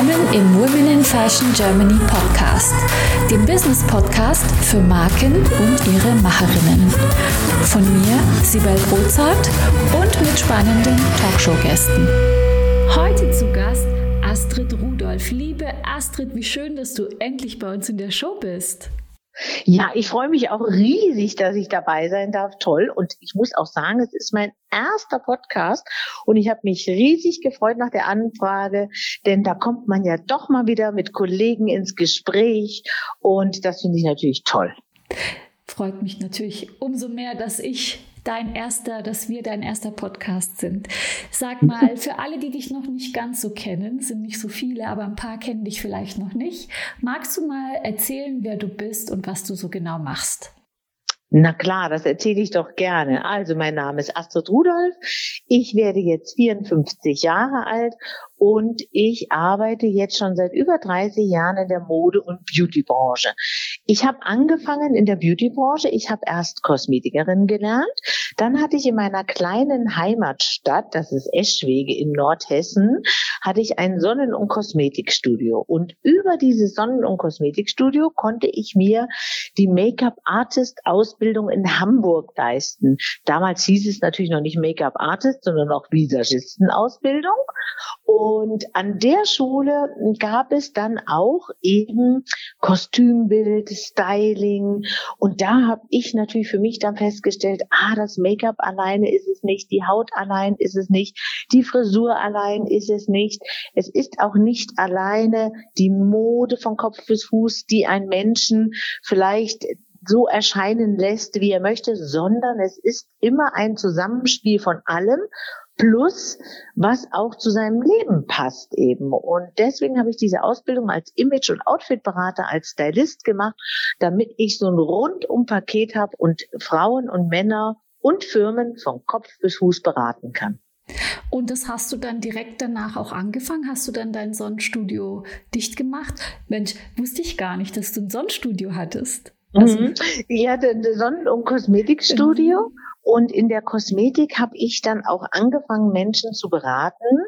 Willkommen im Women in Fashion Germany Podcast, dem Business Podcast für Marken und ihre Macherinnen. Von mir, Sibel Rozart und mit spannenden Talkshow-Gästen. Heute zu Gast Astrid Rudolph. Liebe Astrid, wie schön, dass du endlich bei uns in der Show bist. Ja, ich freue mich auch riesig, dass ich dabei sein darf. Toll. Und ich muss auch sagen, es ist mein erster Podcast und ich habe mich riesig gefreut nach der Anfrage, denn da kommt man ja doch mal wieder mit Kollegen ins Gespräch und das finde ich natürlich toll. Freut mich natürlich umso mehr, dass ich dein erster, dass wir dein erster Podcast sind. Sag mal, für alle, die dich noch nicht ganz so kennen, sind nicht so viele, aber ein paar kennen dich vielleicht noch nicht. Magst du mal erzählen, wer du bist und was du so genau machst? Na klar, das erzähle ich doch gerne. Also mein Name ist Astrid Rudolph. Ich werde jetzt 54 Jahre alt und ich arbeite jetzt schon seit über 30 Jahren in der Mode- und Beautybranche. Ich habe angefangen in der Beautybranche. Ich habe erst Kosmetikerin gelernt. Dann hatte ich in meiner kleinen Heimatstadt, das ist Eschwege in Nordhessen, hatte ich ein Sonnen- und Kosmetikstudio. Und über dieses Sonnen- und Kosmetikstudio konnte ich mir die Make-up-Artist-Ausbildung in Hamburg leisten. Damals hieß es natürlich noch nicht Make-up-Artist, sondern auch Visagisten-Ausbildung. Und an der Schule gab es dann auch eben Kostümbild, Styling. Und da habe ich natürlich für mich dann festgestellt, ah, das Make-up alleine ist es nicht, die Haut allein ist es nicht, die Frisur allein ist es nicht. Es ist auch nicht alleine die Mode von Kopf bis Fuß, die einen Menschen vielleicht so erscheinen lässt, wie er möchte, sondern es ist immer ein Zusammenspiel von allem plus was auch zu seinem Leben passt eben. Und deswegen habe ich diese Ausbildung als Image- und Outfitberater, als Stylist gemacht, damit ich so ein Rundum-Paket habe und Frauen und Männer und Firmen von Kopf bis Fuß beraten kann. Und das hast du dann direkt danach auch angefangen? Hast du dann dein Sonnenstudio dicht gemacht? Mensch, wusste ich gar nicht, dass du ein Sonnenstudio hattest. Also, mhm. Ja, ein Sonnen- und Kosmetikstudio. Und in der Kosmetik habe ich dann auch angefangen, Menschen zu beraten.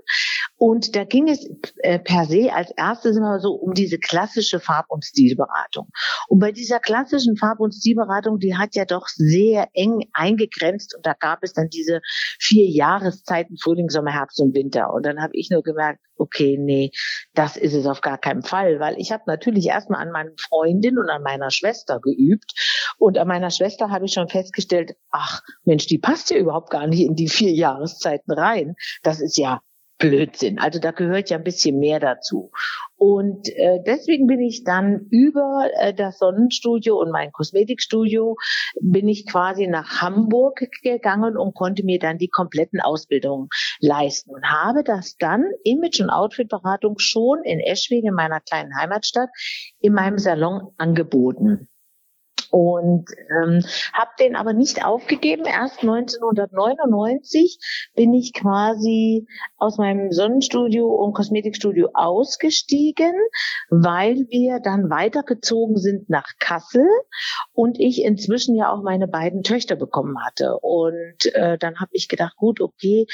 Und da ging es äh, per se als erstes immer so um diese klassische Farb- und Stilberatung. Und bei dieser klassischen Farb- und Stilberatung, die hat ja doch sehr eng eingegrenzt. Und da gab es dann diese vier Jahreszeiten, Frühling, Sommer, Herbst und Winter. Und dann habe ich nur gemerkt, okay, nee, das ist es auf gar keinen Fall, weil ich habe natürlich erstmal an meinen Freundin und an meiner Schwester geübt und an meiner Schwester habe ich schon festgestellt, ach Mensch, die passt ja überhaupt gar nicht in die vier Jahreszeiten rein. Das ist ja Blödsinn. Also da gehört ja ein bisschen mehr dazu. Und äh, deswegen bin ich dann über äh, das Sonnenstudio und mein Kosmetikstudio bin ich quasi nach Hamburg gegangen und konnte mir dann die kompletten Ausbildungen leisten und habe das dann Image- und Outfitberatung schon in Eschwege, in meiner kleinen Heimatstadt, in meinem Salon angeboten und ähm, habe den aber nicht aufgegeben. Erst 1999 bin ich quasi aus meinem Sonnenstudio und Kosmetikstudio ausgestiegen, weil wir dann weitergezogen sind nach Kassel und ich inzwischen ja auch meine beiden Töchter bekommen hatte. Und äh, dann habe ich gedacht, gut, okay,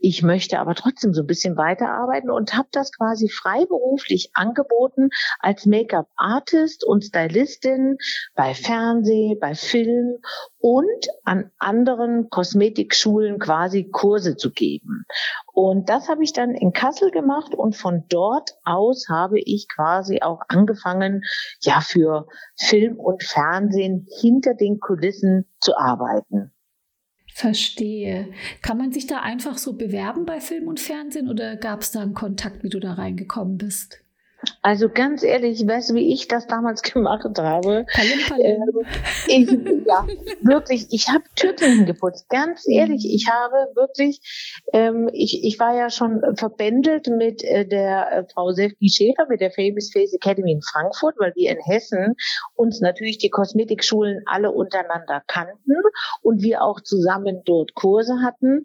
ich möchte aber trotzdem so ein bisschen weiterarbeiten und habe das quasi freiberuflich angeboten als Make-up-Artist und Stylistin bei Fernsehen Fernsehen, bei Film und an anderen Kosmetikschulen quasi Kurse zu geben. Und das habe ich dann in Kassel gemacht und von dort aus habe ich quasi auch angefangen, ja, für Film und Fernsehen hinter den Kulissen zu arbeiten. Verstehe. Kann man sich da einfach so bewerben bei Film und Fernsehen oder gab es da einen Kontakt, wie du da reingekommen bist? Also ganz ehrlich, weißt du, wie ich das damals gemacht habe? Palim, palim. Ähm, ich, ja, wirklich, ich habe Türklinken geputzt. Ganz ehrlich, ich habe wirklich, ähm, ich, ich war ja schon verbändelt mit äh, der äh, Frau Sefki Schäfer, mit der Famous Face Academy in Frankfurt, weil wir in Hessen uns natürlich die Kosmetikschulen alle untereinander kannten und wir auch zusammen dort Kurse hatten.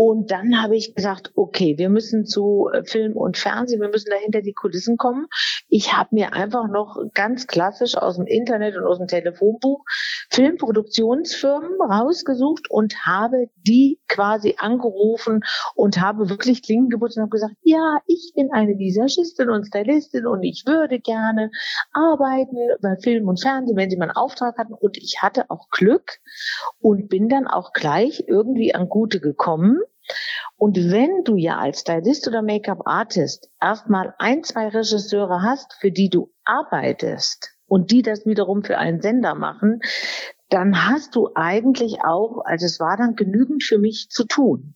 Und dann habe ich gesagt, okay, wir müssen zu äh, Film und Fernsehen, wir müssen dahinter die Kulissen kommen. Ich habe mir einfach noch ganz klassisch aus dem Internet und aus dem Telefonbuch Filmproduktionsfirmen rausgesucht und habe die quasi angerufen und habe wirklich Klingen geputzt und habe gesagt, ja, ich bin eine Visagistin und Stylistin und ich würde gerne arbeiten bei Film und Fernsehen, wenn sie mal einen Auftrag hatten. Und ich hatte auch Glück und bin dann auch gleich irgendwie an Gute gekommen und wenn du ja als Stylist oder Make-up-Artist erstmal ein, zwei Regisseure hast, für die du arbeitest und die das wiederum für einen Sender machen, dann hast du eigentlich auch, also es war dann genügend für mich zu tun.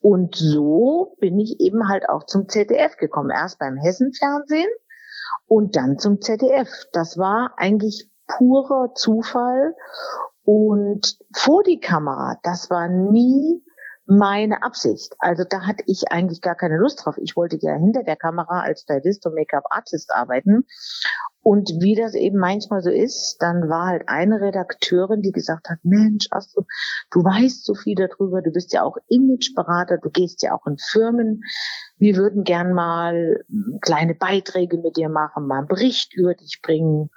Und so bin ich eben halt auch zum ZDF gekommen. Erst beim Hessenfernsehen und dann zum ZDF. Das war eigentlich purer Zufall. Und vor die Kamera, das war nie meine Absicht. Also da hatte ich eigentlich gar keine Lust drauf. Ich wollte ja hinter der Kamera als Stylist und Make-up-Artist arbeiten. Und wie das eben manchmal so ist, dann war halt eine Redakteurin, die gesagt hat, Mensch, Astrid, du weißt so viel darüber, du bist ja auch Imageberater, du gehst ja auch in Firmen. Wir würden gern mal kleine Beiträge mit dir machen, mal einen Bericht über dich bringen.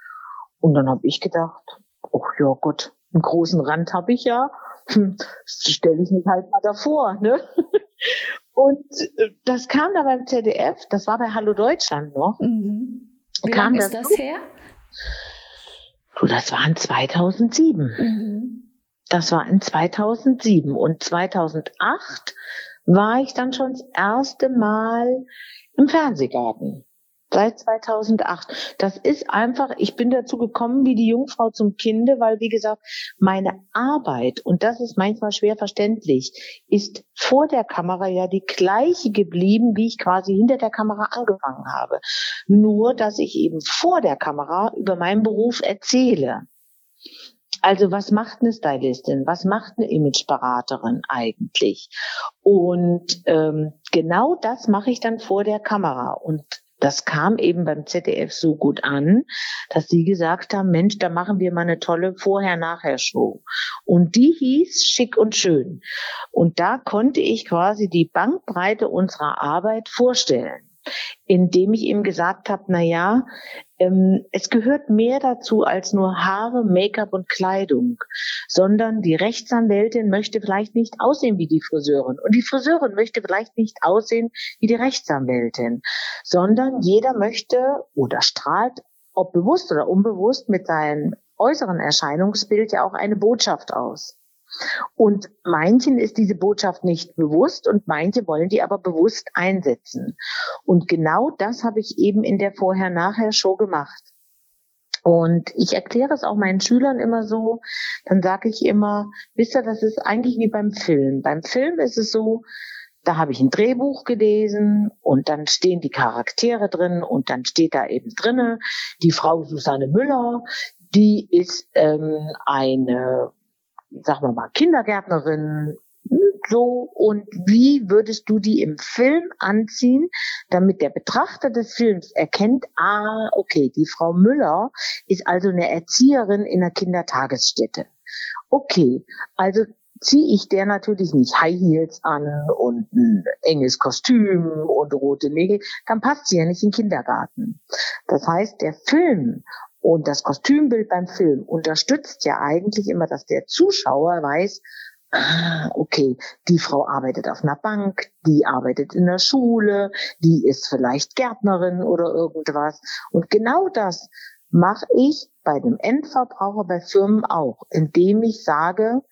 Und dann habe ich gedacht, oh ja Gott, einen großen Rand habe ich ja hm, stelle ich mich halt mal davor. Ne? Und äh, das kam da beim ZDF, das war bei Hallo Deutschland noch. Mhm. Wie lange ist das, das her? Du, das war in 2007. Mhm. Das war in 2007. Und 2008 war ich dann schon das erste Mal im Fernsehgarten seit 2008. Das ist einfach, ich bin dazu gekommen wie die Jungfrau zum Kinde, weil wie gesagt, meine Arbeit, und das ist manchmal schwer verständlich, ist vor der Kamera ja die gleiche geblieben, wie ich quasi hinter der Kamera angefangen habe. Nur, dass ich eben vor der Kamera über meinen Beruf erzähle. Also was macht eine Stylistin? Was macht eine Imageberaterin eigentlich? Und ähm, genau das mache ich dann vor der Kamera. Und das kam eben beim ZDF so gut an, dass sie gesagt haben, Mensch, da machen wir mal eine tolle Vorher-Nachher-Show. Und die hieß Schick und Schön. Und da konnte ich quasi die Bankbreite unserer Arbeit vorstellen indem ich ihm gesagt habe, na ja, ähm, es gehört mehr dazu als nur Haare, Make-up und Kleidung, sondern die Rechtsanwältin möchte vielleicht nicht aussehen wie die Friseurin und die Friseurin möchte vielleicht nicht aussehen wie die Rechtsanwältin, sondern jeder möchte oder strahlt, ob bewusst oder unbewusst, mit seinem äußeren Erscheinungsbild ja auch eine Botschaft aus. Und manchen ist diese Botschaft nicht bewusst und manche wollen die aber bewusst einsetzen. Und genau das habe ich eben in der Vorher-Nachher-Show gemacht. Und ich erkläre es auch meinen Schülern immer so, dann sage ich immer, wisst ihr, das ist eigentlich wie beim Film. Beim Film ist es so, da habe ich ein Drehbuch gelesen und dann stehen die Charaktere drin und dann steht da eben drinne die Frau Susanne Müller, die ist ähm, eine sagen wir mal, Kindergärtnerin, so und wie würdest du die im Film anziehen, damit der Betrachter des Films erkennt, ah, okay, die Frau Müller ist also eine Erzieherin in einer Kindertagesstätte. Okay, also ziehe ich der natürlich nicht High Heels an und ein enges Kostüm und rote Nägel, dann passt sie ja nicht in den Kindergarten. Das heißt, der Film und das Kostümbild beim Film unterstützt ja eigentlich immer, dass der Zuschauer weiß, ah, okay, die Frau arbeitet auf einer Bank, die arbeitet in der Schule, die ist vielleicht Gärtnerin oder irgendwas. Und genau das mache ich bei dem Endverbraucher bei Firmen auch, indem ich sage,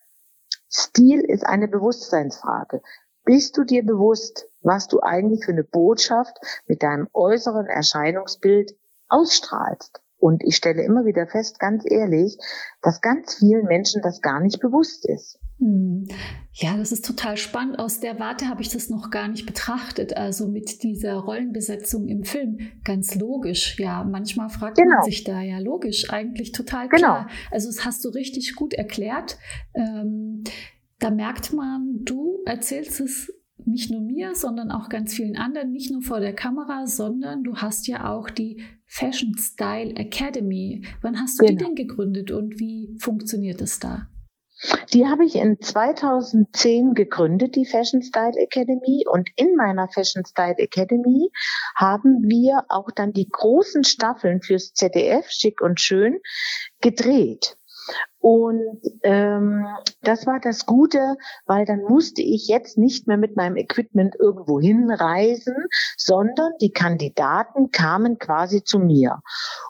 Stil ist eine Bewusstseinsfrage. Bist du dir bewusst, was du eigentlich für eine Botschaft mit deinem äußeren Erscheinungsbild ausstrahlst? Und ich stelle immer wieder fest, ganz ehrlich, dass ganz vielen Menschen das gar nicht bewusst ist. Hm. Ja, das ist total spannend. Aus der Warte habe ich das noch gar nicht betrachtet. Also mit dieser Rollenbesetzung im Film. Ganz logisch. Ja, manchmal fragt genau. man sich da ja logisch, eigentlich total genau. klar. Genau. Also das hast du richtig gut erklärt. Ähm, da merkt man, du erzählst es nicht nur mir, sondern auch ganz vielen anderen, nicht nur vor der Kamera, sondern du hast ja auch die Fashion Style Academy. Wann hast du genau. die denn gegründet und wie funktioniert es da? Die habe ich in 2010 gegründet, die Fashion Style Academy. Und in meiner Fashion Style Academy haben wir auch dann die großen Staffeln fürs ZDF, schick und schön, gedreht. Und ähm, das war das Gute, weil dann musste ich jetzt nicht mehr mit meinem Equipment irgendwo hinreisen, sondern die Kandidaten kamen quasi zu mir.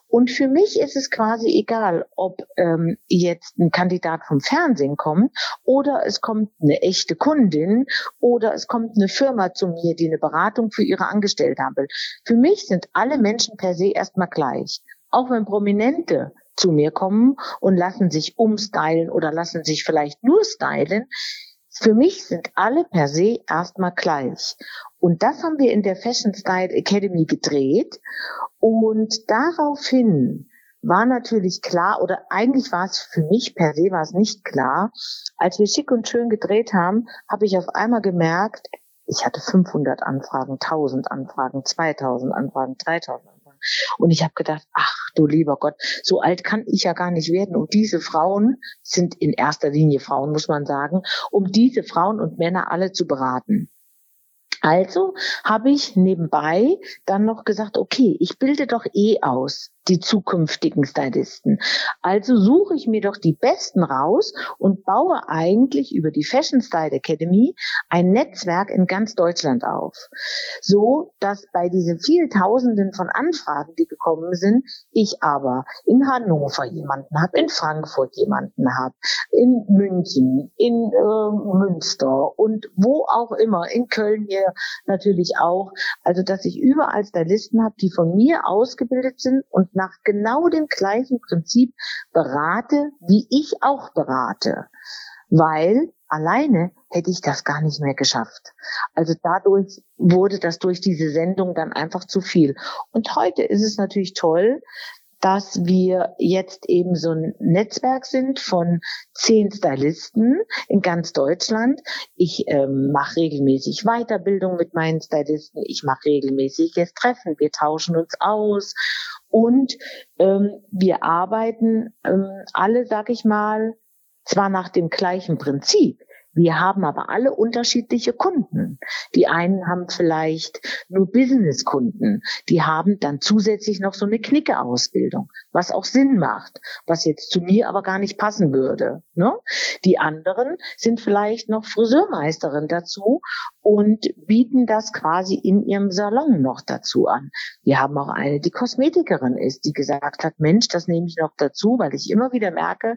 Und für mich ist es quasi egal, ob ähm, jetzt ein Kandidat vom Fernsehen kommt oder es kommt eine echte Kundin oder es kommt eine Firma zu mir, die eine Beratung für ihre Angestellten haben will. Für mich sind alle Menschen per se erstmal gleich. Auch wenn Prominente zu mir kommen und lassen sich umstylen oder lassen sich vielleicht nur stylen. Für mich sind alle per se erstmal gleich. Und das haben wir in der Fashion Style Academy gedreht. Und daraufhin war natürlich klar, oder eigentlich war es für mich per se war es nicht klar. Als wir schick und schön gedreht haben, habe ich auf einmal gemerkt, ich hatte 500 Anfragen, 1000 Anfragen, 2000 Anfragen, 3000 Anfragen. Und ich habe gedacht, ach du lieber Gott, so alt kann ich ja gar nicht werden. Und diese Frauen sind in erster Linie Frauen, muss man sagen, um diese Frauen und Männer alle zu beraten. Also habe ich nebenbei dann noch gesagt, okay, ich bilde doch eh aus die zukünftigen Stylisten. Also suche ich mir doch die Besten raus und baue eigentlich über die Fashion Style Academy ein Netzwerk in ganz Deutschland auf. So, dass bei diesen vielen Tausenden von Anfragen, die gekommen sind, ich aber in Hannover jemanden habe, in Frankfurt jemanden habe, in München, in äh, Münster und wo auch immer, in Köln hier natürlich auch. Also, dass ich überall Stylisten habe, die von mir ausgebildet sind und nach genau dem gleichen Prinzip berate, wie ich auch berate. Weil alleine hätte ich das gar nicht mehr geschafft. Also dadurch wurde das durch diese Sendung dann einfach zu viel. Und heute ist es natürlich toll, dass wir jetzt eben so ein Netzwerk sind von zehn Stylisten in ganz Deutschland. Ich ähm, mache regelmäßig Weiterbildung mit meinen Stylisten. Ich mache regelmäßig jetzt Treffen. Wir tauschen uns aus und ähm, wir arbeiten ähm, alle, sag ich mal, zwar nach dem gleichen Prinzip, wir haben aber alle unterschiedliche Kunden. Die einen haben vielleicht nur Business-Kunden. Die haben dann zusätzlich noch so eine Knicke-Ausbildung, was auch Sinn macht, was jetzt zu mir aber gar nicht passen würde. Ne? Die anderen sind vielleicht noch Friseurmeisterin dazu und bieten das quasi in ihrem Salon noch dazu an. Wir haben auch eine, die Kosmetikerin ist, die gesagt hat, Mensch, das nehme ich noch dazu, weil ich immer wieder merke,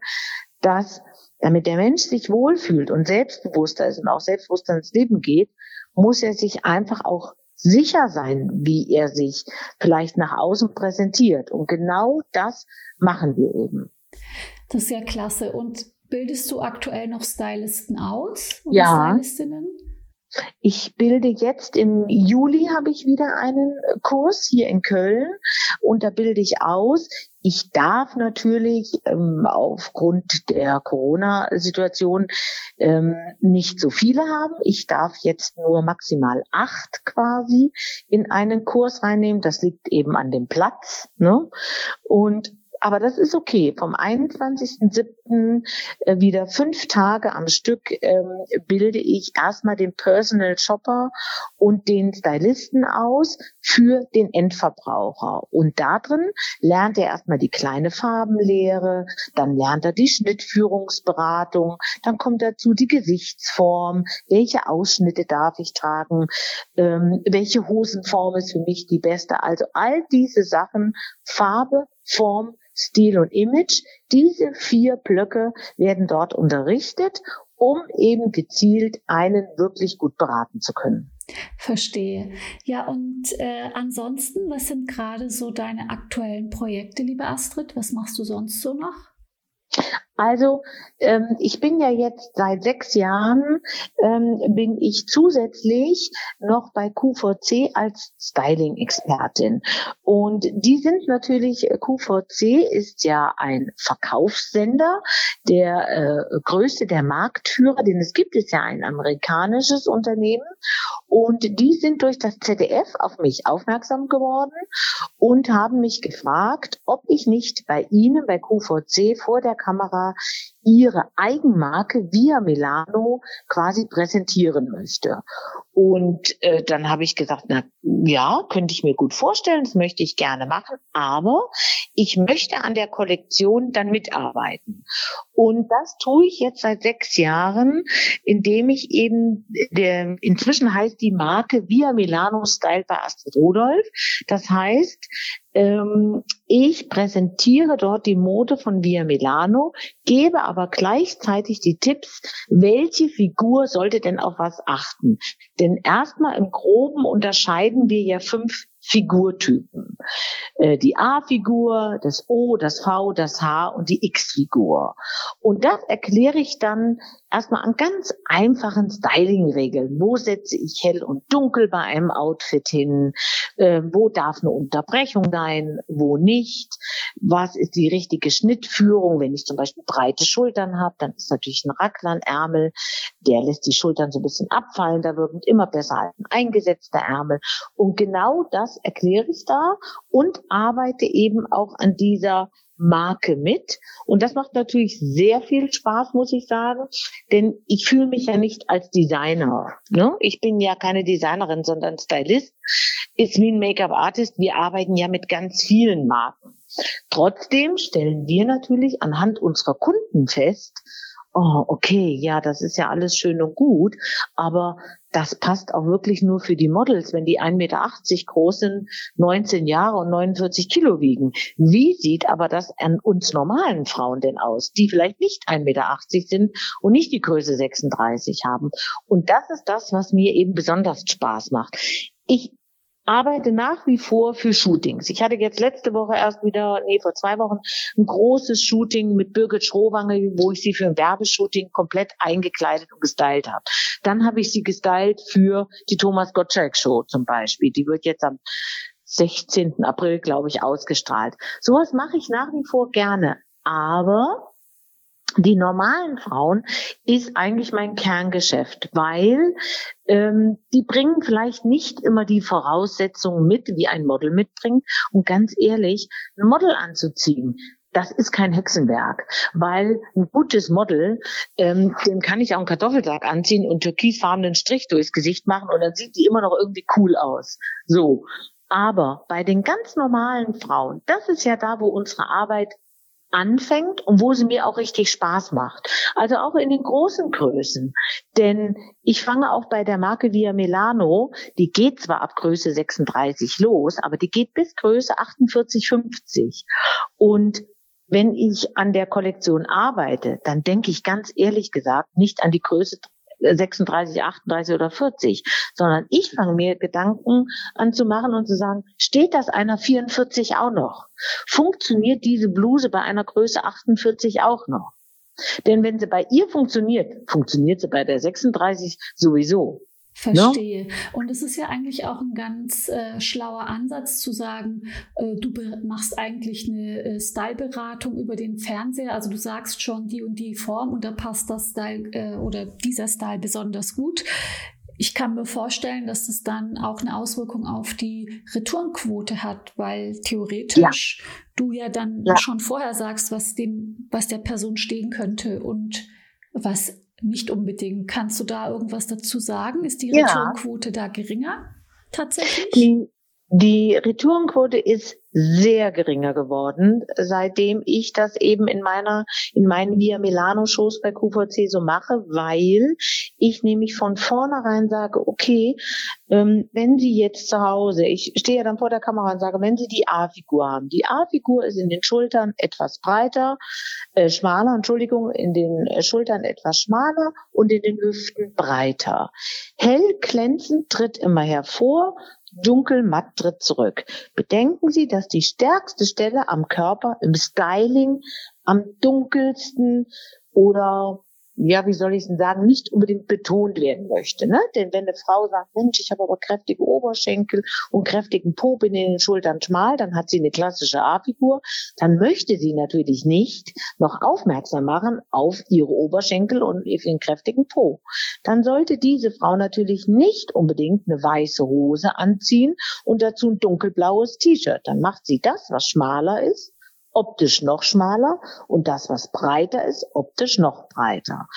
dass damit der Mensch sich wohlfühlt und selbstbewusster ist und auch selbstbewusster ins Leben geht, muss er sich einfach auch sicher sein, wie er sich vielleicht nach außen präsentiert. Und genau das machen wir eben. Das ist ja klasse. Und bildest du aktuell noch Stylisten aus? Oder ja. Stylistinnen? Ich bilde jetzt im Juli habe ich wieder einen Kurs hier in Köln und da bilde ich aus. Ich darf natürlich ähm, aufgrund der Corona-Situation ähm, nicht so viele haben. Ich darf jetzt nur maximal acht quasi in einen Kurs reinnehmen. Das liegt eben an dem Platz. Ne? Und aber das ist okay. Vom 21.07. Äh, wieder fünf Tage am Stück ähm, bilde ich erstmal den Personal Shopper und den Stylisten aus für den Endverbraucher. Und da drin lernt er erstmal die kleine Farbenlehre, dann lernt er die Schnittführungsberatung, dann kommt dazu die Gesichtsform, welche Ausschnitte darf ich tragen, ähm, welche Hosenform ist für mich die beste. Also all diese Sachen, Farbe, Form, Stil und Image. Diese vier Blöcke werden dort unterrichtet, um eben gezielt einen wirklich gut beraten zu können. Verstehe. Ja, und äh, ansonsten, was sind gerade so deine aktuellen Projekte, liebe Astrid? Was machst du sonst so noch? Also ähm, ich bin ja jetzt seit sechs Jahren, ähm, bin ich zusätzlich noch bei QVC als Styling-Expertin. Und die sind natürlich, QVC ist ja ein Verkaufssender, der äh, größte der Marktführer, denn es gibt, ist ja ein amerikanisches Unternehmen. Und die sind durch das ZDF auf mich aufmerksam geworden und haben mich gefragt, ob ich nicht bei Ihnen, bei QVC, vor der Kamera ihre Eigenmarke via Milano quasi präsentieren möchte. Und äh, dann habe ich gesagt, na ja, könnte ich mir gut vorstellen, das möchte ich gerne machen, aber ich möchte an der Kollektion dann mitarbeiten. Und das tue ich jetzt seit sechs Jahren, indem ich eben, der, inzwischen heißt die Marke Via Milano Style bei Astrid Rudolph. Das heißt, ähm, ich präsentiere dort die Mode von Via Milano, gebe aber gleichzeitig die Tipps, welche Figur sollte denn auf was achten. Denn erstmal im Groben unterscheiden wir ja fünf Figurtypen. Äh, die A-Figur, das O, das V, das H und die X-Figur. Und das erkläre ich dann erstmal an ganz einfachen Styling-Regeln. Wo setze ich hell und dunkel bei einem Outfit hin? Äh, wo darf eine Unterbrechung sein? Wo nicht? Was ist die richtige Schnittführung? Wenn ich zum Beispiel breite Schultern habe, dann ist natürlich ein Racklernärmel. Der lässt die Schultern so ein bisschen abfallen. Da wirkt immer besser als ein eingesetzter Ärmel. Und genau das erkläre ich da und arbeite eben auch an dieser Marke mit. Und das macht natürlich sehr viel Spaß, muss ich sagen, denn ich fühle mich ja nicht als Designer. Ne? Ich bin ja keine Designerin, sondern Stylist. Ist wie ein Make-up-Artist. Wir arbeiten ja mit ganz vielen Marken. Trotzdem stellen wir natürlich anhand unserer Kunden fest, oh, okay, ja, das ist ja alles schön und gut, aber das passt auch wirklich nur für die Models, wenn die 1,80 Meter groß sind, 19 Jahre und 49 Kilo wiegen. Wie sieht aber das an uns normalen Frauen denn aus, die vielleicht nicht 1,80 Meter sind und nicht die Größe 36 haben? Und das ist das, was mir eben besonders Spaß macht. Ich arbeite nach wie vor für Shootings. Ich hatte jetzt letzte Woche erst wieder, nee, vor zwei Wochen, ein großes Shooting mit Birgit Schrowange, wo ich sie für ein Werbeshooting komplett eingekleidet und gestylt habe. Dann habe ich sie gestylt für die Thomas Gottschalk Show zum Beispiel. Die wird jetzt am 16. April, glaube ich, ausgestrahlt. Sowas mache ich nach wie vor gerne. Aber die normalen Frauen ist eigentlich mein Kerngeschäft, weil ähm, die bringen vielleicht nicht immer die Voraussetzungen mit, wie ein Model mitbringt. Und ganz ehrlich, ein Model anzuziehen, das ist kein Hexenwerk, weil ein gutes Model, ähm, dem kann ich auch einen Kartoffelsack anziehen und türkisfarbenen Strich durchs Gesicht machen und dann sieht die immer noch irgendwie cool aus. So. Aber bei den ganz normalen Frauen, das ist ja da, wo unsere Arbeit anfängt und wo sie mir auch richtig Spaß macht. Also auch in den großen Größen. Denn ich fange auch bei der Marke Via Milano, die geht zwar ab Größe 36 los, aber die geht bis Größe 48, 50. Und wenn ich an der Kollektion arbeite, dann denke ich ganz ehrlich gesagt nicht an die Größe 36, 38 oder 40, sondern ich fange mir Gedanken an zu machen und zu sagen, steht das einer 44 auch noch? Funktioniert diese Bluse bei einer Größe 48 auch noch? Denn wenn sie bei ihr funktioniert, funktioniert sie bei der 36 sowieso. Verstehe. No? Und es ist ja eigentlich auch ein ganz äh, schlauer Ansatz zu sagen, äh, du machst eigentlich eine äh, Styleberatung über den Fernseher. Also du sagst schon die und die Form und da passt das Style äh, oder dieser Style besonders gut. Ich kann mir vorstellen, dass das dann auch eine Auswirkung auf die Returnquote hat, weil theoretisch ja. du ja dann ja. schon vorher sagst, was dem, was der Person stehen könnte und was nicht unbedingt. Kannst du da irgendwas dazu sagen? Ist die ja. Returnquote da geringer tatsächlich? Die, die Returnquote ist sehr geringer geworden, seitdem ich das eben in meiner, in meinen Via Milano Shows bei QVC so mache, weil ich nämlich von vornherein sage, okay, ähm, wenn Sie jetzt zu Hause, ich stehe ja dann vor der Kamera und sage, wenn Sie die A-Figur haben, die A-Figur ist in den Schultern etwas breiter, äh, schmaler, Entschuldigung, in den äh, Schultern etwas schmaler und in den Hüften breiter. Hell glänzend tritt immer hervor, dunkel matt tritt zurück. Bedenken Sie, dass die stärkste Stelle am Körper im Styling am dunkelsten oder ja, wie soll ich denn sagen, nicht unbedingt betont werden möchte. Ne? Denn wenn eine Frau sagt, Mensch, ich habe aber kräftige Oberschenkel und kräftigen Po, bin in den Schultern schmal, dann hat sie eine klassische A-Figur, dann möchte sie natürlich nicht noch aufmerksam machen auf ihre Oberschenkel und ihren kräftigen Po. Dann sollte diese Frau natürlich nicht unbedingt eine weiße Hose anziehen und dazu ein dunkelblaues T-Shirt. Dann macht sie das, was schmaler ist, optisch noch schmaler und das, was breiter ist, optisch noch breiter.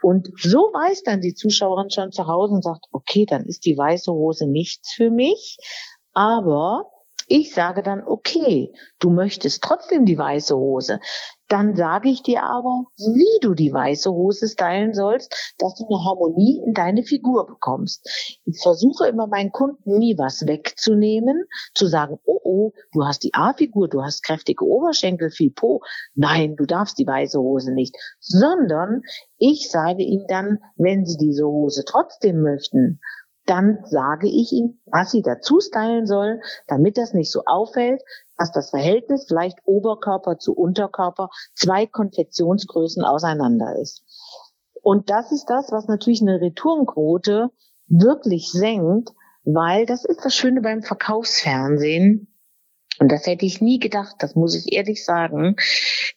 Und so weiß dann die Zuschauerin schon zu Hause und sagt, okay, dann ist die weiße Hose nichts für mich, aber ich sage dann, okay, du möchtest trotzdem die weiße Hose. Dann sage ich dir aber, wie du die weiße Hose stylen sollst, dass du eine Harmonie in deine Figur bekommst. Ich versuche immer meinen Kunden nie was wegzunehmen, zu sagen, oh oh, du hast die A-Figur, du hast kräftige Oberschenkel, viel Po. Nein, du darfst die weiße Hose nicht. Sondern ich sage ihnen dann, wenn sie diese Hose trotzdem möchten, dann sage ich ihm, was sie dazu stylen sollen, damit das nicht so auffällt, dass das Verhältnis vielleicht Oberkörper zu Unterkörper zwei Konfektionsgrößen auseinander ist. Und das ist das, was natürlich eine Retourenquote wirklich senkt, weil das ist das Schöne beim Verkaufsfernsehen. Und das hätte ich nie gedacht, das muss ich ehrlich sagen.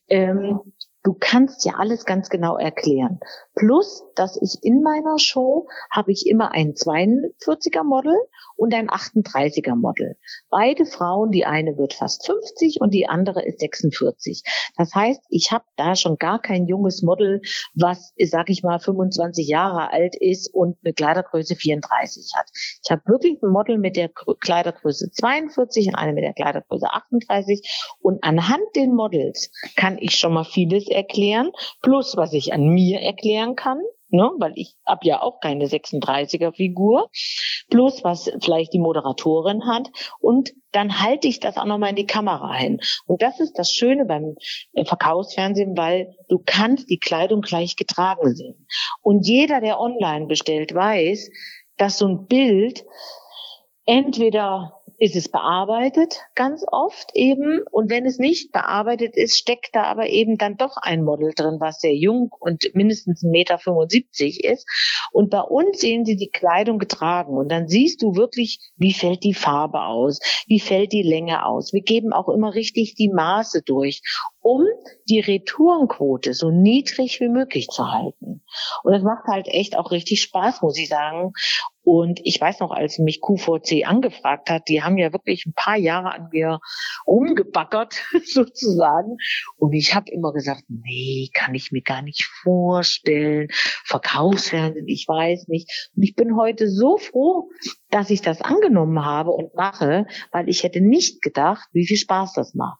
Ähm, Du kannst ja alles ganz genau erklären. Plus, dass ich in meiner Show habe ich immer ein 42er Model und ein 38er Model. Beide Frauen, die eine wird fast 50 und die andere ist 46. Das heißt, ich habe da schon gar kein junges Model, was, sag ich mal, 25 Jahre alt ist und eine Kleidergröße 34 hat. Ich habe wirklich ein Model mit der Kleidergröße 42 und eine mit der Kleidergröße 38 und anhand den Models kann ich schon mal vieles erklären, plus was ich an mir erklären kann, ne, weil ich habe ja auch keine 36er Figur, plus was vielleicht die Moderatorin hat und dann halte ich das auch nochmal in die Kamera hin. Und das ist das Schöne beim äh, Verkaufsfernsehen, weil du kannst die Kleidung gleich getragen sehen. Und jeder, der online bestellt, weiß, dass so ein Bild entweder ist es bearbeitet, ganz oft eben. Und wenn es nicht bearbeitet ist, steckt da aber eben dann doch ein Model drin, was sehr jung und mindestens 1,75 Meter ist. Und bei uns sehen sie die Kleidung getragen. Und dann siehst du wirklich, wie fällt die Farbe aus, wie fällt die Länge aus. Wir geben auch immer richtig die Maße durch, um die Retourenquote so niedrig wie möglich zu halten. Und das macht halt echt auch richtig Spaß, muss ich sagen. Und ich weiß noch, als mich QVC angefragt hat, die haben ja wirklich ein paar Jahre an mir umgebackert, sozusagen. Und ich habe immer gesagt, nee, kann ich mir gar nicht vorstellen. Verkaufsfernsehen, ich weiß nicht. Und ich bin heute so froh, dass ich das angenommen habe und mache, weil ich hätte nicht gedacht, wie viel Spaß das macht.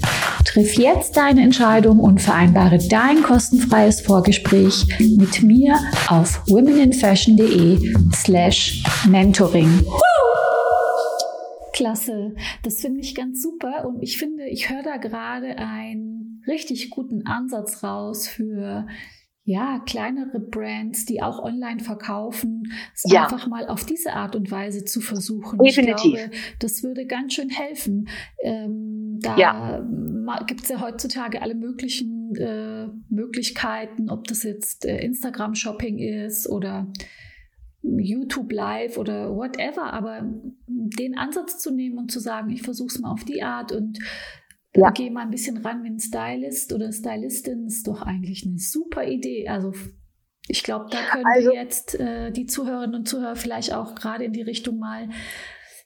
Triff jetzt deine Entscheidung und vereinbare dein kostenfreies Vorgespräch mit mir auf womeninfashion.de slash mentoring. Klasse, das finde ich ganz super und ich finde, ich höre da gerade einen richtig guten Ansatz raus für ja, kleinere Brands, die auch online verkaufen, es ja. einfach mal auf diese Art und Weise zu versuchen. Definitiv. Ich glaube, das würde ganz schön helfen. Ähm, da ja. gibt es ja heutzutage alle möglichen äh, Möglichkeiten, ob das jetzt äh, Instagram-Shopping ist oder YouTube Live oder whatever, aber den Ansatz zu nehmen und zu sagen, ich versuche es mal auf die Art und ja. Geh mal ein bisschen ran wie ein Stylist oder Stylistin, ist doch eigentlich eine super Idee. Also ich glaube, da können also, wir jetzt äh, die Zuhörerinnen und Zuhörer vielleicht auch gerade in die Richtung mal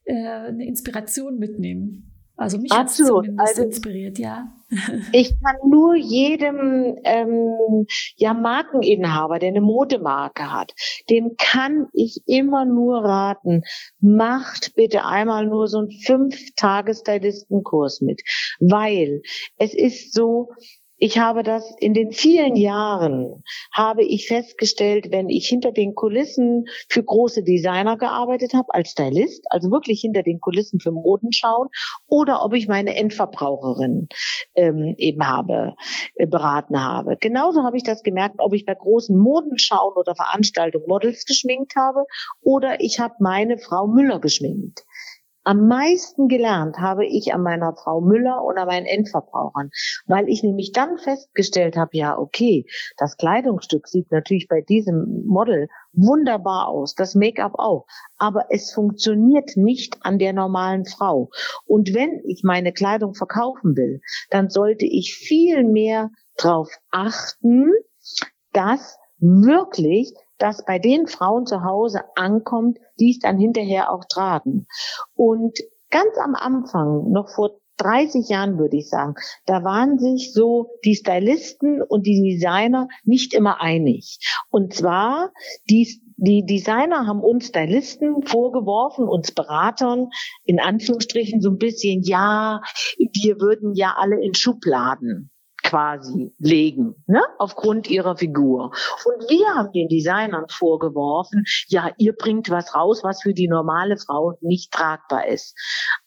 äh, eine Inspiration mitnehmen. Also mich hat es zumindest also, inspiriert, ja. Ich kann nur jedem ähm, ja Markeninhaber, der eine Modemarke hat, dem kann ich immer nur raten, macht bitte einmal nur so einen fünf Tages Stylistenkurs mit, weil es ist so, ich habe das in den vielen Jahren, habe ich festgestellt, wenn ich hinter den Kulissen für große Designer gearbeitet habe, als Stylist, also wirklich hinter den Kulissen für Moden schauen, oder ob ich meine Endverbraucherin ähm, eben habe, äh, beraten habe. Genauso habe ich das gemerkt, ob ich bei großen Modenschauen oder Veranstaltungen Models geschminkt habe, oder ich habe meine Frau Müller geschminkt Am meisten gelernt habe ich an meiner Frau Müller und an meinen Endverbrauchern, weil ich nämlich dann festgestellt habe, ja, okay, das Kleidungsstück sieht natürlich bei diesem Model wunderbar aus, das Make-up auch, aber es funktioniert nicht an der normalen Frau. Und wenn ich meine Kleidung verkaufen will, dann sollte ich viel mehr darauf achten, dass wirklich das bei den Frauen zu Hause ankommt, die es dann hinterher auch tragen. Und ganz am Anfang, noch vor 30 Jahren würde ich sagen, da waren sich so die Stylisten und die Designer nicht immer einig. Und zwar, die, die Designer haben uns Stylisten vorgeworfen, uns Beratern, in Anführungsstrichen so ein bisschen, ja, wir würden ja alle in Schubladen quasi legen, ne? aufgrund ihrer Figur. Und wir haben den Designern vorgeworfen, ja, ihr bringt was raus, was für die normale Frau nicht tragbar ist.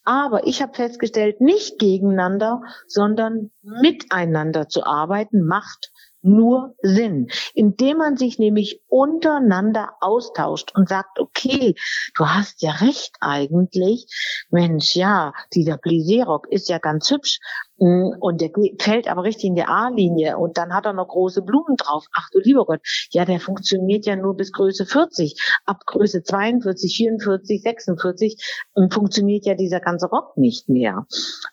Aber ich habe festgestellt, nicht gegeneinander, sondern miteinander zu arbeiten, macht nur Sinn, indem man sich nämlich untereinander austauscht und sagt, okay, du hast ja recht eigentlich, Mensch, ja, dieser Blisé-Rock ist ja ganz hübsch, und der fällt aber richtig in die A-Linie und dann hat er noch große Blumen drauf. Ach du lieber Gott, ja, der funktioniert ja nur bis Größe 40. Ab Größe 42, 44, 46 funktioniert ja dieser ganze Rock nicht mehr.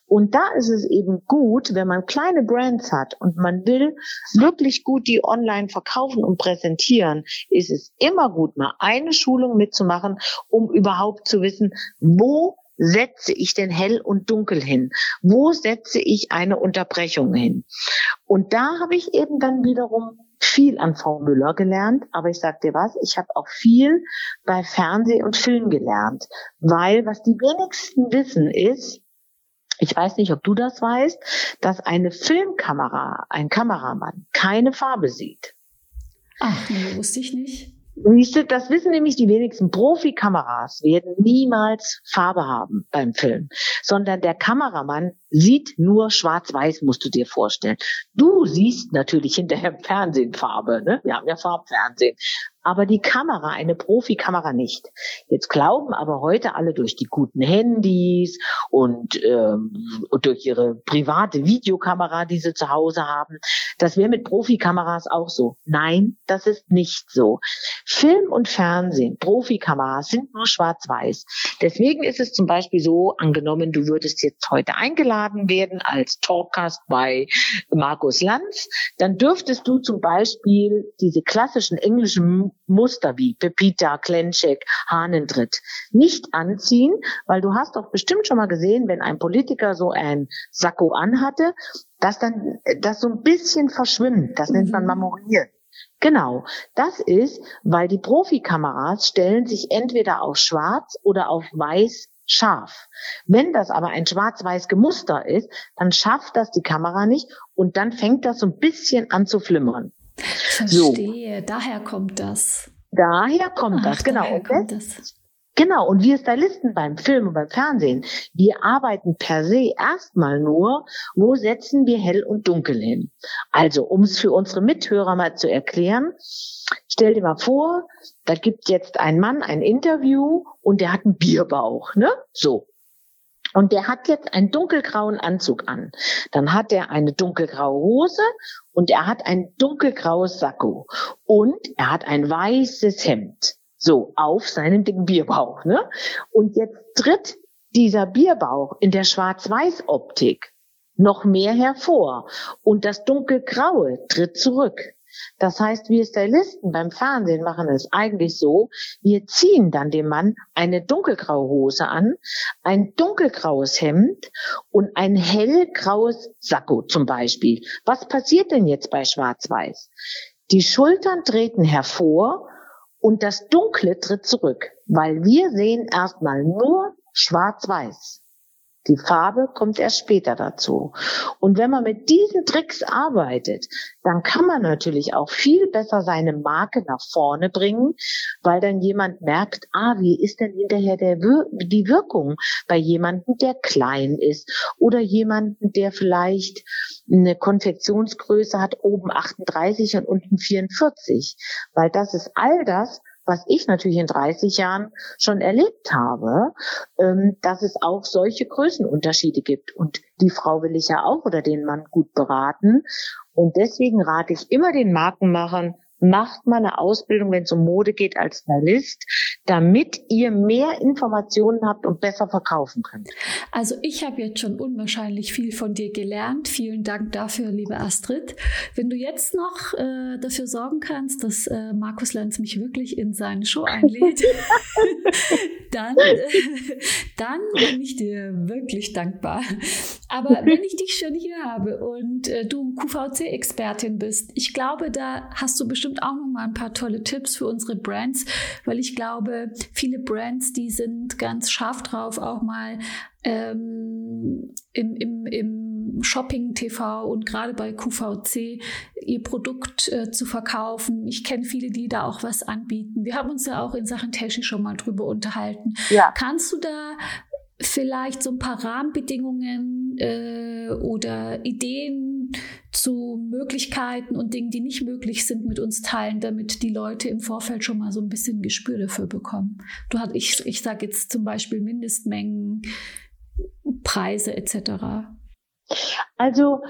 Und da ist es eben gut, wenn man kleine Brands hat und man will wirklich gut die online verkaufen und präsentieren, ist es immer gut, mal eine Schulung mitzumachen, um überhaupt zu wissen, wo setze ich denn hell und dunkel hin? Wo setze ich eine Unterbrechung hin? Und da habe ich eben dann wiederum viel an Frau Müller gelernt, aber ich sag dir was, ich habe auch viel bei Fernseh und Film gelernt, weil was die wenigsten wissen ist, ich weiß nicht, ob du das weißt, dass eine Filmkamera, ein Kameramann keine Farbe sieht. Ach, nee, wusste ich nicht. Das wissen nämlich die wenigsten. Profikameras werden niemals Farbe haben beim Film, sondern der Kameramann sieht nur schwarz-weiß, musst du dir vorstellen. Du siehst natürlich hinterher im Fernsehen Farbe, ne? Wir haben ja Farbfernsehen aber die Kamera, eine Profikamera nicht. Jetzt glauben aber heute alle durch die guten Handys und, ähm, und durch ihre private Videokamera, die sie zu Hause haben, das wäre mit Profikameras auch so. Nein, das ist nicht so. Film und Fernsehen, Profikameras sind nur schwarz-weiß. Deswegen ist es zum Beispiel so, angenommen, du würdest jetzt heute eingeladen werden als Talkcast bei Markus Lanz, dann dürftest du zum Beispiel diese klassischen englischen Muster wie Pepita, Klenschek, Hahnentritt nicht anziehen, weil du hast doch bestimmt schon mal gesehen, wenn ein Politiker so ein Sakko anhatte, dass dann das so ein bisschen verschwimmt. Das nennt man mhm. marmoriert. Genau, das ist, weil die Profikameras stellen sich entweder auf schwarz oder auf weiß scharf. Wenn das aber ein schwarz-weiß Gemuster ist, dann schafft das die Kamera nicht und dann fängt das so ein bisschen an zu flimmern. Verstehe, so. daher kommt das. Daher kommt Ach, das, genau. Daher kommt das. Genau, und wir Stylisten beim Film und beim Fernsehen, wir arbeiten per se erstmal nur, wo setzen wir hell und dunkel hin. Also, um es für unsere Mithörer mal zu erklären, stell dir mal vor, da gibt jetzt ein Mann ein Interview und der hat einen Bierbauch, ne? So. Und der hat jetzt einen dunkelgrauen Anzug an. Dann hat er eine dunkelgraue Hose und er hat ein dunkelgraues Sakko. Und er hat ein weißes Hemd. So, auf seinem dicken Bierbauch, ne? Und jetzt tritt dieser Bierbauch in der Schwarz-Weiß-Optik noch mehr hervor. Und das dunkelgraue tritt zurück. Das heißt, wir Stylisten beim Fernsehen machen es eigentlich so, wir ziehen dann dem Mann eine dunkelgraue Hose an, ein dunkelgraues Hemd und ein hellgraues Sakko zum Beispiel. Was passiert denn jetzt bei Schwarz-Weiß? Die Schultern treten hervor und das Dunkle tritt zurück, weil wir sehen erstmal nur schwarz-weiß. Die Farbe kommt erst später dazu. Und wenn man mit diesen Tricks arbeitet, dann kann man natürlich auch viel besser seine Marke nach vorne bringen, weil dann jemand merkt, ah, wie ist denn hinterher der Wir die Wirkung bei jemandem, der klein ist oder jemanden, der vielleicht eine Konfektionsgröße hat, oben 38 und unten 44. Weil das ist all das, was ich natürlich in 30 Jahren schon erlebt habe, ähm, dass es auch solche Größenunterschiede gibt. Und die Frau will ich ja auch oder den Mann gut beraten. Und deswegen rate ich immer den Markenmachern, macht mal eine Ausbildung, wenn es um Mode geht, als Stylist, damit ihr mehr Informationen habt und besser verkaufen könnt. Also ich habe jetzt schon unwahrscheinlich viel von dir gelernt. Vielen Dank dafür, liebe Astrid. Wenn du jetzt noch äh, dafür sorgen kannst, dass äh, Markus Lenz mich wirklich in seine Show einlädt, dann, äh, dann bin ich dir wirklich dankbar. Aber wenn ich dich schon hier habe und äh, du QVC-Expertin bist, ich glaube, da hast du bestimmt auch noch mal ein paar tolle Tipps für unsere Brands, weil ich glaube, viele Brands, die sind ganz scharf drauf, auch mal ähm, im, im, im Shopping-TV und gerade bei QVC ihr Produkt äh, zu verkaufen. Ich kenne viele, die da auch was anbieten. Wir haben uns ja auch in Sachen Teschi schon mal drüber unterhalten. Ja. Kannst du da vielleicht so ein paar Rahmenbedingungen äh, oder Ideen zu Möglichkeiten und Dingen, die nicht möglich sind, mit uns teilen, damit die Leute im Vorfeld schon mal so ein bisschen Gespür dafür bekommen. Du hast, ich, ich sage jetzt zum Beispiel Mindestmengen, Preise etc. Also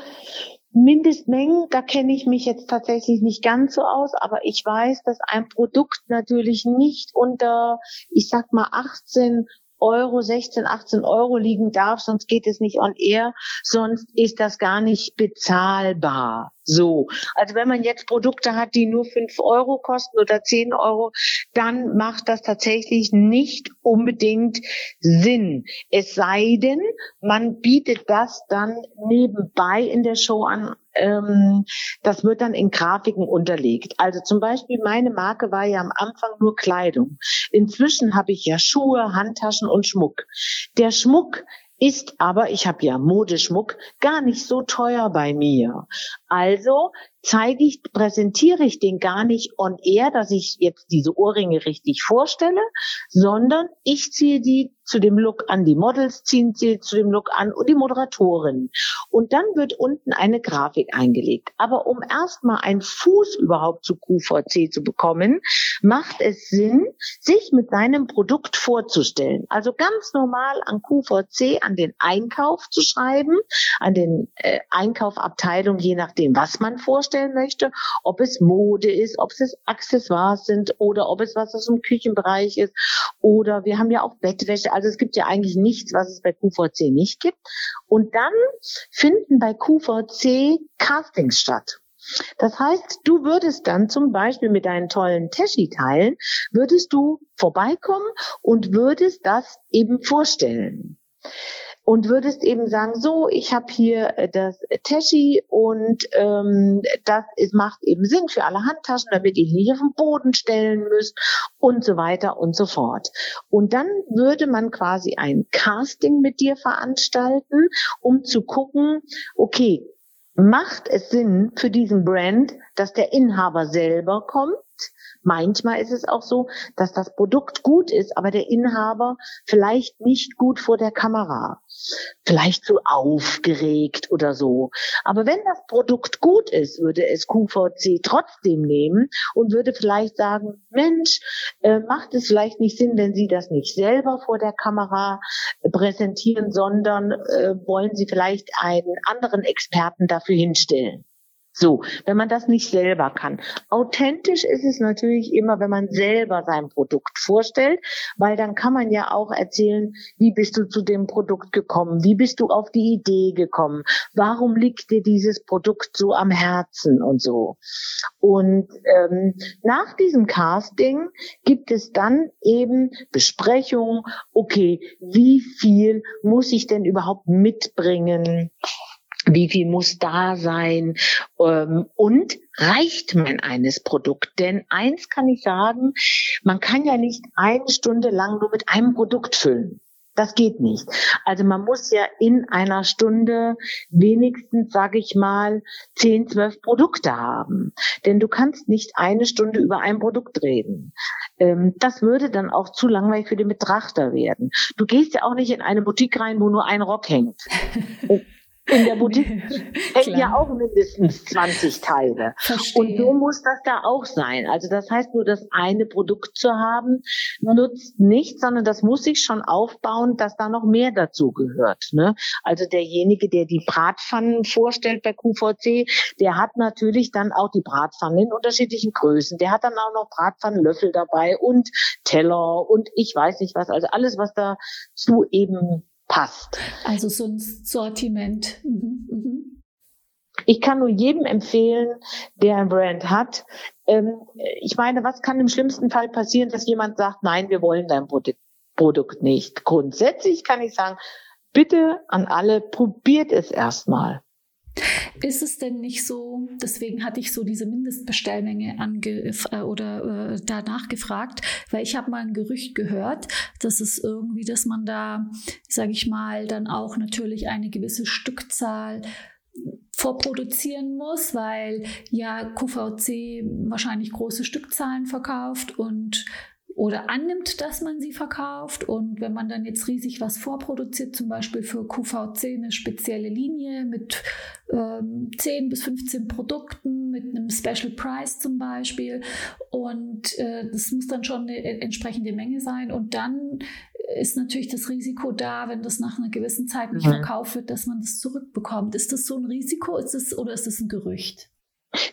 Mindestmengen, da kenne ich mich jetzt tatsächlich nicht ganz so aus, aber ich weiß, dass ein Produkt natürlich nicht unter, ich sag mal, 18 Euro, 16, 18 Euro liegen darf, sonst geht es nicht on air, sonst ist das gar nicht bezahlbar. So. Also wenn man jetzt Produkte hat, die nur 5 Euro kosten oder 10 Euro, dann macht das tatsächlich nicht unbedingt Sinn. Es sei denn, man bietet das dann nebenbei in der Show an ähm, das wird dann in Grafiken unterlegt. Also zum Beispiel meine Marke war ja am Anfang nur Kleidung. Inzwischen habe ich ja Schuhe, Handtaschen und Schmuck. Der Schmuck ist aber, ich habe ja Modeschmuck, gar nicht so teuer bei mir. Also zeige ich, präsentiere ich den gar nicht on air, dass ich jetzt diese Ohrringe richtig vorstelle, sondern ich ziehe die zu dem Look an, die Models ziehen sie zu dem Look an und die Moderatorin. Und dann wird unten eine Grafik eingelegt. Aber um erstmal einen Fuß überhaupt zu QVC zu bekommen, macht es Sinn, sich mit seinem Produkt vorzustellen. Also ganz normal an QVC, an den Einkauf zu schreiben, an den äh, Einkaufabteilung, je nachdem, was man vorstellen möchte, ob es Mode ist, ob es Accessoires sind oder ob es was aus dem Küchenbereich ist oder wir haben ja auch Bettwäsche. Also es gibt ja eigentlich nichts, was es bei QVC nicht gibt. Und dann finden bei QVC Castings statt. Das heißt, du würdest dann zum Beispiel mit deinen tollen Teschi-Teilen, würdest du vorbeikommen und würdest das eben vorstellen und würdest eben sagen, so, ich habe hier äh, das Teschi und ähm, das ist, macht eben Sinn für alle Handtaschen, damit ihr nicht auf den Boden stellen müsst und so weiter und so fort. Und dann würde man quasi ein Casting mit dir veranstalten, um zu gucken, okay, macht es Sinn für diesen Brand, dass der Inhaber selber kommt? Manchmal ist es auch so, dass das Produkt gut ist, aber der Inhaber vielleicht nicht gut vor der Kamera, vielleicht zu aufgeregt oder so. Aber wenn das Produkt gut ist, würde es QVC trotzdem nehmen und würde vielleicht sagen, Mensch, äh, macht es vielleicht nicht Sinn, wenn Sie das nicht selber vor der Kamera präsentieren, sondern äh, wollen Sie vielleicht einen anderen Experten dafür hinstellen. So, wenn man das nicht selber kann. Authentisch ist es natürlich immer, wenn man selber sein Produkt vorstellt, weil dann kann man ja auch erzählen, wie bist du zu dem Produkt gekommen, wie bist du auf die Idee gekommen, warum liegt dir dieses Produkt so am Herzen und so. Und ähm, nach diesem Casting gibt es dann eben Besprechungen, okay, wie viel muss ich denn überhaupt mitbringen? Wie viel muss da sein ähm, und reicht mein eines Produkt? Denn eins kann ich sagen, man kann ja nicht eine Stunde lang nur mit einem Produkt füllen. Das geht nicht. Also man muss ja in einer Stunde wenigstens, sage ich mal, zehn, zwölf Produkte haben. Denn du kannst nicht eine Stunde über ein Produkt reden. Ähm, das würde dann auch zu langweilig für den Betrachter werden. Du gehst ja auch nicht in eine Boutique rein, wo nur ein Rock hängt. In der Boutique hängen ja auch mindestens 20 Teile. Verstehe. Und so muss das da auch sein. Also das heißt, nur das eine Produkt zu haben, nutzt nichts, sondern das muss sich schon aufbauen, dass da noch mehr dazu gehört. Ne? Also derjenige, der die Bratpfannen vorstellt bei QVC, der hat natürlich dann auch die Bratpfannen in unterschiedlichen Größen. Der hat dann auch noch Bratpfannenlöffel dabei und Teller und ich weiß nicht was. Also alles, was dazu eben passt. Also so ein Sortiment. Mhm, mhm. Ich kann nur jedem empfehlen, der ein Brand hat. Ähm, ich meine, was kann im schlimmsten Fall passieren, dass jemand sagt, nein, wir wollen dein Produkt nicht. Grundsätzlich kann ich sagen, bitte an alle, probiert es erstmal. Ist es denn nicht so, deswegen hatte ich so diese Mindestbestellmenge ange äh, oder äh, danach gefragt, weil ich habe mal ein Gerücht gehört, dass es irgendwie, dass man da, sage ich mal, dann auch natürlich eine gewisse Stückzahl vorproduzieren muss, weil ja QVC wahrscheinlich große Stückzahlen verkauft und oder annimmt, dass man sie verkauft. Und wenn man dann jetzt riesig was vorproduziert, zum Beispiel für QVC eine spezielle Linie mit ähm, 10 bis 15 Produkten, mit einem Special Price zum Beispiel. Und äh, das muss dann schon eine entsprechende Menge sein. Und dann ist natürlich das Risiko da, wenn das nach einer gewissen Zeit nicht mhm. verkauft wird, dass man das zurückbekommt. Ist das so ein Risiko ist das, oder ist das ein Gerücht?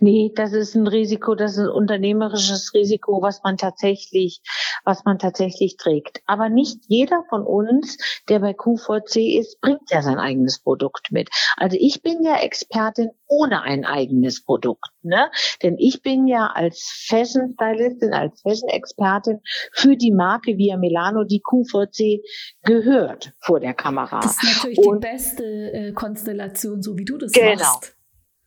Nee, das ist ein Risiko, das ist ein unternehmerisches Risiko, was man tatsächlich, was man tatsächlich trägt. Aber nicht jeder von uns, der bei QVC ist, bringt ja sein eigenes Produkt mit. Also ich bin ja Expertin ohne ein eigenes Produkt, ne? Denn ich bin ja als Fashion Stylistin, als Fashion Expertin für die Marke Via Milano, die QVC gehört vor der Kamera. Das ist natürlich Und die beste äh, Konstellation, so wie du das genau. machst.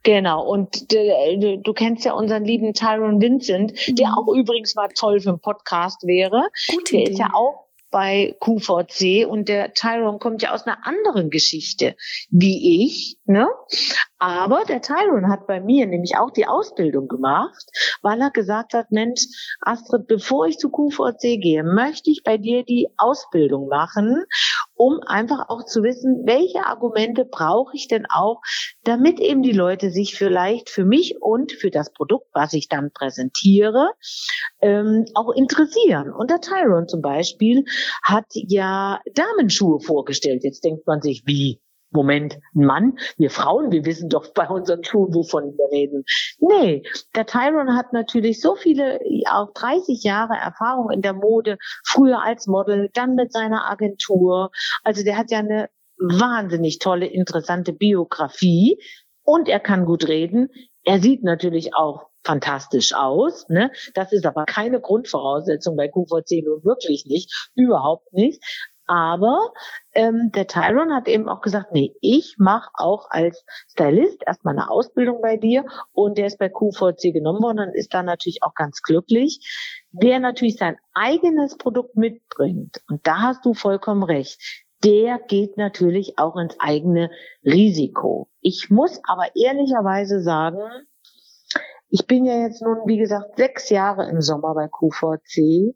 Genau, und äh, du kennst ja unseren lieben Tyron Vincent, mhm. der auch übrigens mal toll für einen Podcast wäre. Gute der Idee. ist ja auch bei QVC und der Tyrone kommt ja aus einer anderen Geschichte wie ich, ne? Aber der Tyrone hat bei mir nämlich auch die Ausbildung gemacht, weil er gesagt hat, Mensch, Astrid, bevor ich zu QVC gehe, möchte ich bei dir die Ausbildung machen, um einfach auch zu wissen, welche Argumente brauche ich denn auch, damit eben die Leute sich vielleicht für mich und für das Produkt, was ich dann präsentiere, ähm, auch interessieren. Und der Tyrone zum Beispiel hat ja Damenschuhe vorgestellt. Jetzt denkt man sich, wie? Moment, Mann? Wir Frauen, wir wissen doch bei unseren Schuhen, wovon wir reden. Nee, der Tyron hat natürlich so viele, auch 30 Jahre Erfahrung in der Mode, früher als Model, dann mit seiner Agentur. Also der hat ja eine wahnsinnig tolle, interessante Biografie und er kann gut reden. Er sieht natürlich auch fantastisch aus. Ne? Das ist aber keine Grundvoraussetzung bei QVC nun wirklich nicht, überhaupt nicht. Aber ähm, der Tyron hat eben auch gesagt, nee, ich mache auch als Stylist erstmal eine Ausbildung bei dir und der ist bei QVC genommen worden und ist da natürlich auch ganz glücklich. Wer natürlich sein eigenes Produkt mitbringt, und da hast du vollkommen recht, der geht natürlich auch ins eigene Risiko. Ich muss aber ehrlicherweise sagen, ich bin ja jetzt nun, wie gesagt, sechs Jahre im Sommer bei QVC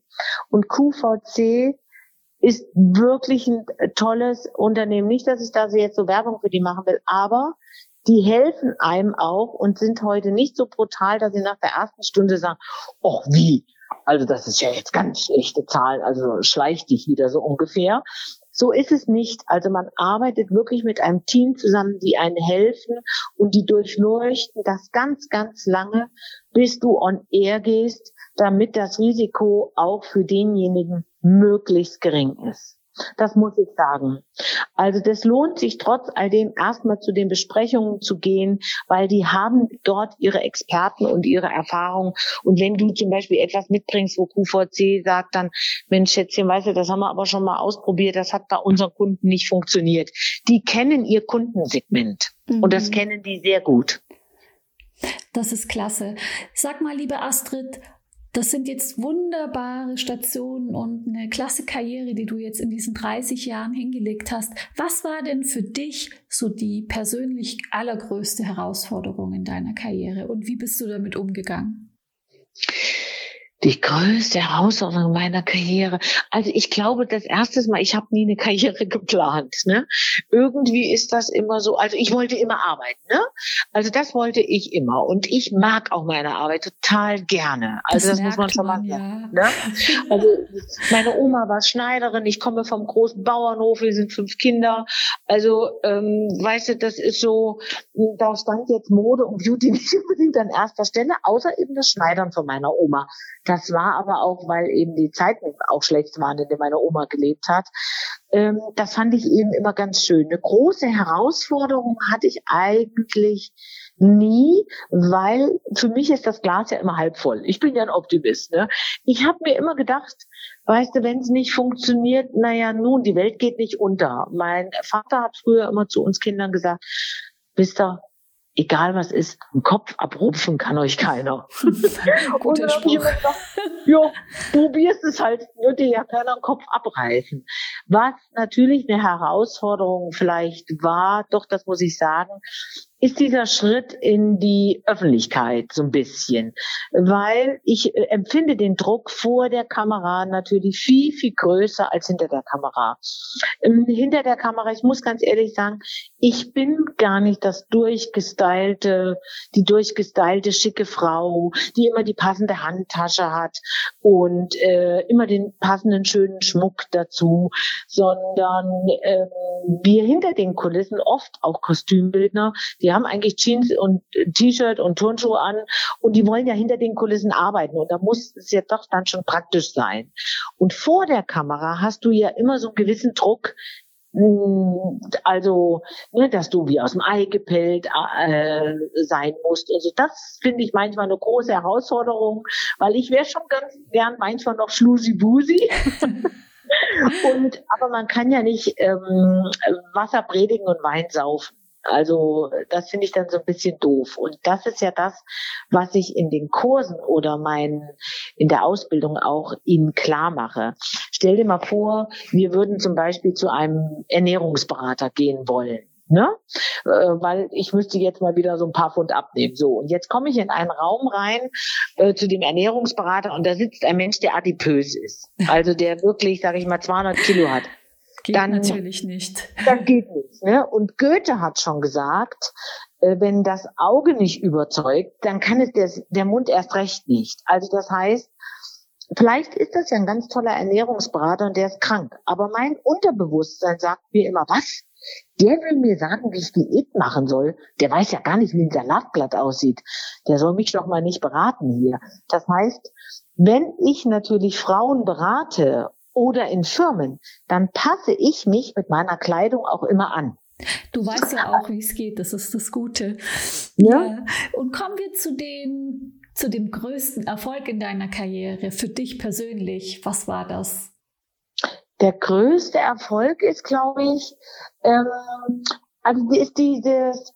und QVC ist wirklich ein tolles Unternehmen. Nicht, dass ich da jetzt so Werbung für die machen will, aber die helfen einem auch und sind heute nicht so brutal, dass sie nach der ersten Stunde sagen, oh wie, also das ist ja jetzt ganz schlechte Zahl, also schleich dich wieder so ungefähr. So ist es nicht. Also man arbeitet wirklich mit einem Team zusammen, die einen helfen und die durchleuchten das ganz, ganz lange, bis du on air gehst, damit das Risiko auch für denjenigen möglichst gering ist. Das muss ich sagen. Also das lohnt sich trotz all dem erstmal zu den Besprechungen zu gehen, weil die haben dort ihre Experten und ihre Erfahrung. Und wenn du zum Beispiel etwas mitbringst, wo QVC sagt dann, Mensch, Schätzchen, weißt du, das haben wir aber schon mal ausprobiert, das hat bei unseren Kunden nicht funktioniert. Die kennen ihr Kundensegment. Mhm. Und das mhm. kennen die sehr gut. Das ist klasse. Sag mal, liebe Astrid, das sind jetzt wunderbare Stationen und eine klasse Karriere, die du jetzt in diesen 30 Jahren hingelegt hast. Was war denn für dich so die persönlich allergrößte Herausforderung in deiner Karriere und wie bist du damit umgegangen? Die größte Herausforderung meiner Karriere. Also ich glaube, das erste Mal, ich habe nie eine Karriere geplant. Ne? Irgendwie ist das immer so. Also ich wollte immer arbeiten. Ne? Also das wollte ich immer. Und ich mag auch meine Arbeit total gerne. Also das, das muss man schon mal. Ja. Ne? Also meine Oma war Schneiderin. Ich komme vom großen Bauernhof. Wir sind fünf Kinder. Also ähm, weißt du, das ist so. Da stand jetzt Mode und Beauty nicht unbedingt an erster Stelle, außer eben das Schneidern von meiner Oma. Das war aber auch, weil eben die Zeiten auch schlecht waren, in denen meine Oma gelebt hat. Ähm, das fand ich eben immer ganz schön. Eine große Herausforderung hatte ich eigentlich nie, weil für mich ist das Glas ja immer halb voll. Ich bin ja ein Optimist. Ne? Ich habe mir immer gedacht, weißt du, wenn es nicht funktioniert, naja, nun, die Welt geht nicht unter. Mein Vater hat früher immer zu uns Kindern gesagt, wisst ihr, egal was ist, einen Kopf abrupfen kann euch keiner. und dann Spruch. gedacht, ja, probierst es halt, würde ja keiner einen Kopf abreißen. Was natürlich eine Herausforderung vielleicht war, doch das muss ich sagen, ist dieser Schritt in die Öffentlichkeit so ein bisschen, weil ich äh, empfinde den Druck vor der Kamera natürlich viel, viel größer als hinter der Kamera. Ähm, hinter der Kamera, ich muss ganz ehrlich sagen, ich bin gar nicht das durchgestylte, die durchgestylte schicke Frau, die immer die passende Handtasche hat und äh, immer den passenden schönen Schmuck dazu, sondern äh, wir hinter den Kulissen oft auch Kostümbildner, die die haben eigentlich Jeans und T-Shirt und Turnschuhe an und die wollen ja hinter den Kulissen arbeiten und da muss es ja doch dann schon praktisch sein. Und vor der Kamera hast du ja immer so einen gewissen Druck, hm, also, ne, dass du wie aus dem Ei gepellt äh, sein musst. Also das finde ich manchmal eine große Herausforderung, weil ich wäre schon ganz gern manchmal noch schlusi-busi. und aber man kann ja nicht ähm, Wasser predigen und Wein saufen. Also das finde ich dann so ein bisschen doof. Und das ist ja das, was ich in den Kursen oder mein, in der Ausbildung auch ihnen klar mache. Stell dir mal vor, wir würden zum Beispiel zu einem Ernährungsberater gehen wollen. Ne? Äh, weil ich müsste jetzt mal wieder so ein paar Pfund abnehmen. So, und jetzt komme ich in einen Raum rein äh, zu dem Ernährungsberater und da sitzt ein Mensch, der adipös ist. Also der wirklich, sage ich mal, 200 Kilo hat. Geht dann, natürlich nicht. Dann geht nicht. Ne? Und Goethe hat schon gesagt, äh, wenn das Auge nicht überzeugt, dann kann es der, der Mund erst recht nicht. Also das heißt, vielleicht ist das ja ein ganz toller Ernährungsberater und der ist krank. Aber mein Unterbewusstsein sagt mir immer, was? Der will mir sagen, wie ich Diät machen soll. Der weiß ja gar nicht, wie ein Salatblatt aussieht. Der soll mich doch mal nicht beraten hier. Das heißt, wenn ich natürlich Frauen berate oder in Firmen, dann passe ich mich mit meiner Kleidung auch immer an. Du weißt ja auch, wie es geht, das ist das Gute. Ja. ja. Und kommen wir zu dem, zu dem größten Erfolg in deiner Karriere, für dich persönlich. Was war das? Der größte Erfolg ist, glaube ich, ähm, also ist dieses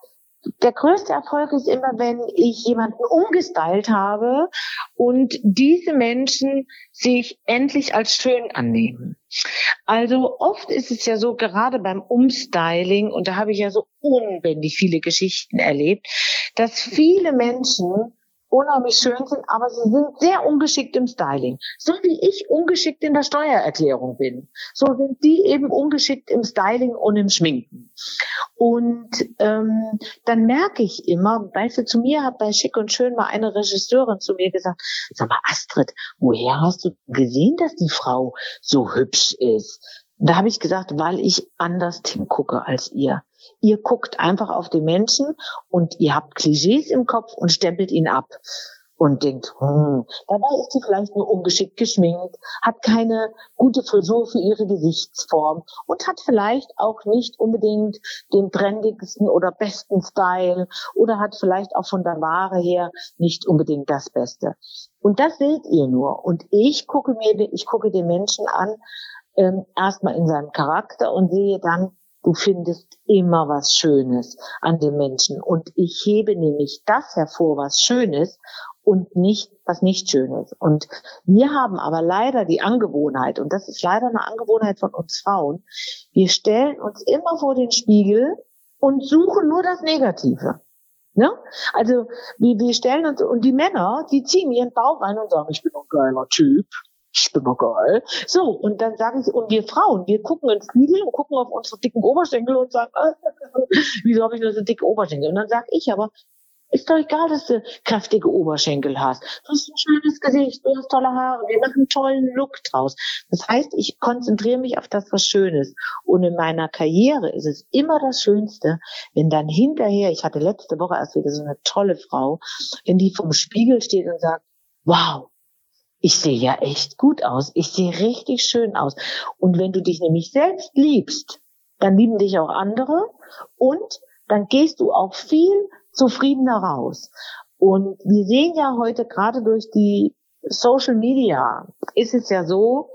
der größte Erfolg ist immer, wenn ich jemanden umgestylt habe und diese Menschen sich endlich als schön annehmen. Also oft ist es ja so, gerade beim Umstyling, und da habe ich ja so unbändig viele Geschichten erlebt, dass viele Menschen unheimlich schön sind, aber sie sind sehr ungeschickt im Styling. So wie ich ungeschickt in der Steuererklärung bin, so sind die eben ungeschickt im Styling und im Schminken. Und ähm, dann merke ich immer, weißt du, zu mir hat bei Schick und Schön mal eine Regisseurin zu mir gesagt, sag mal Astrid, woher hast du gesehen, dass die Frau so hübsch ist? Da habe ich gesagt, weil ich anders hingucke als ihr. Ihr guckt einfach auf den Menschen und ihr habt Klischees im Kopf und stempelt ihn ab und denkt, hm, dabei ist sie vielleicht nur ungeschickt geschminkt, hat keine gute Frisur für ihre Gesichtsform und hat vielleicht auch nicht unbedingt den trendigsten oder besten Style oder hat vielleicht auch von der Ware her nicht unbedingt das Beste. Und das seht ihr nur. Und ich gucke mir, ich gucke den Menschen an, ähm, erstmal in seinem Charakter und sehe dann, du findest immer was Schönes an dem Menschen. Und ich hebe nämlich das hervor, was Schönes und nicht was nicht Schönes. Und wir haben aber leider die Angewohnheit, und das ist leider eine Angewohnheit von uns Frauen, wir stellen uns immer vor den Spiegel und suchen nur das Negative. Ne? Also wir, wir stellen uns, und die Männer, die ziehen ihren Bauch ein und sagen, ich bin ein geiler Typ, ich bin. So, und dann sagen sie, und wir Frauen, wir gucken ins Spiegel und gucken auf unsere dicken Oberschenkel und sagen, äh, wieso habe ich nur so dicke Oberschenkel? Und dann sage ich aber, ist doch egal, dass du kräftige Oberschenkel hast. Du hast ein schönes Gesicht, du hast tolle Haare, wir machen einen tollen Look draus. Das heißt, ich konzentriere mich auf das, was schön ist. Und in meiner Karriere ist es immer das Schönste, wenn dann hinterher, ich hatte letzte Woche erst wieder so eine tolle Frau, wenn die vom Spiegel steht und sagt, wow, ich sehe ja echt gut aus, ich sehe richtig schön aus. Und wenn du dich nämlich selbst liebst, dann lieben dich auch andere und dann gehst du auch viel zufriedener raus. Und wir sehen ja heute gerade durch die Social Media ist es ja so,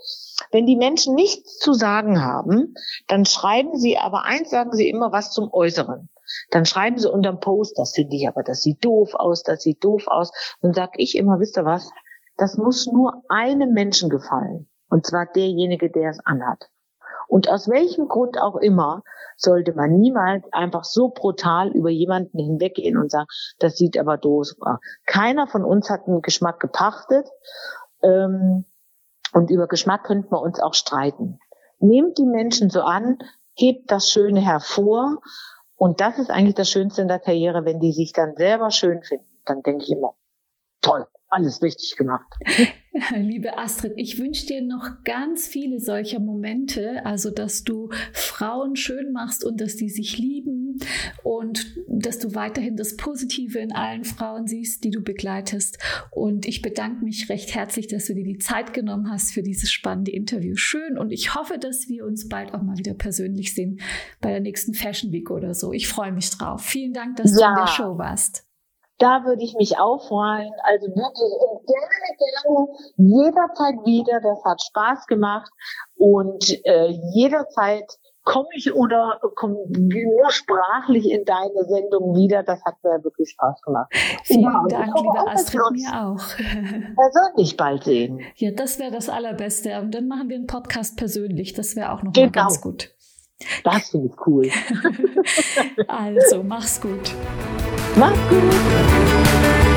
wenn die Menschen nichts zu sagen haben, dann schreiben sie aber eins, sagen sie immer was zum Äußeren. Dann schreiben sie unterm Post, das finde ich aber, das sieht doof aus, das sieht doof aus. Und sag ich immer, wisst ihr was? Das muss nur einem Menschen gefallen. Und zwar derjenige, der es anhat. Und aus welchem Grund auch immer sollte man niemals einfach so brutal über jemanden hinweggehen und sagen, das sieht aber doof aus. Keiner von uns hat einen Geschmack gepachtet. Ähm, und über Geschmack könnten wir uns auch streiten. Nehmt die Menschen so an, hebt das Schöne hervor. Und das ist eigentlich das Schönste in der Karriere, wenn die sich dann selber schön finden. Dann denke ich immer, toll, alles richtig gemacht. Liebe Astrid, ich wünsche dir noch ganz viele solcher Momente, also dass du Frauen schön machst und dass die sich lieben und dass du weiterhin das Positive in allen Frauen siehst, die du begleitest. Und ich bedanke mich recht herzlich, dass du dir die Zeit genommen hast für dieses spannende Interview. Schön und ich hoffe, dass wir uns bald auch mal wieder persönlich sehen bei der nächsten Fashion Week oder so. Ich freue mich drauf. Vielen Dank, dass ja. du in der Show warst. Da würde ich mich auch freuen. Also wirklich und gerne, gerne, jederzeit wieder. Das hat Spaß gemacht und äh, jederzeit komme ich oder komme nur sprachlich in deine Sendung wieder. Das hat mir wirklich Spaß gemacht. Vielen ja, Dank, liebe Astrid, mir auch. Persönlich bald sehen. Ja, das wäre das Allerbeste. Und dann machen wir einen Podcast persönlich. Das wäre auch noch genau. mal ganz gut. Das finde ich cool. also, mach's gut. Mach's gut.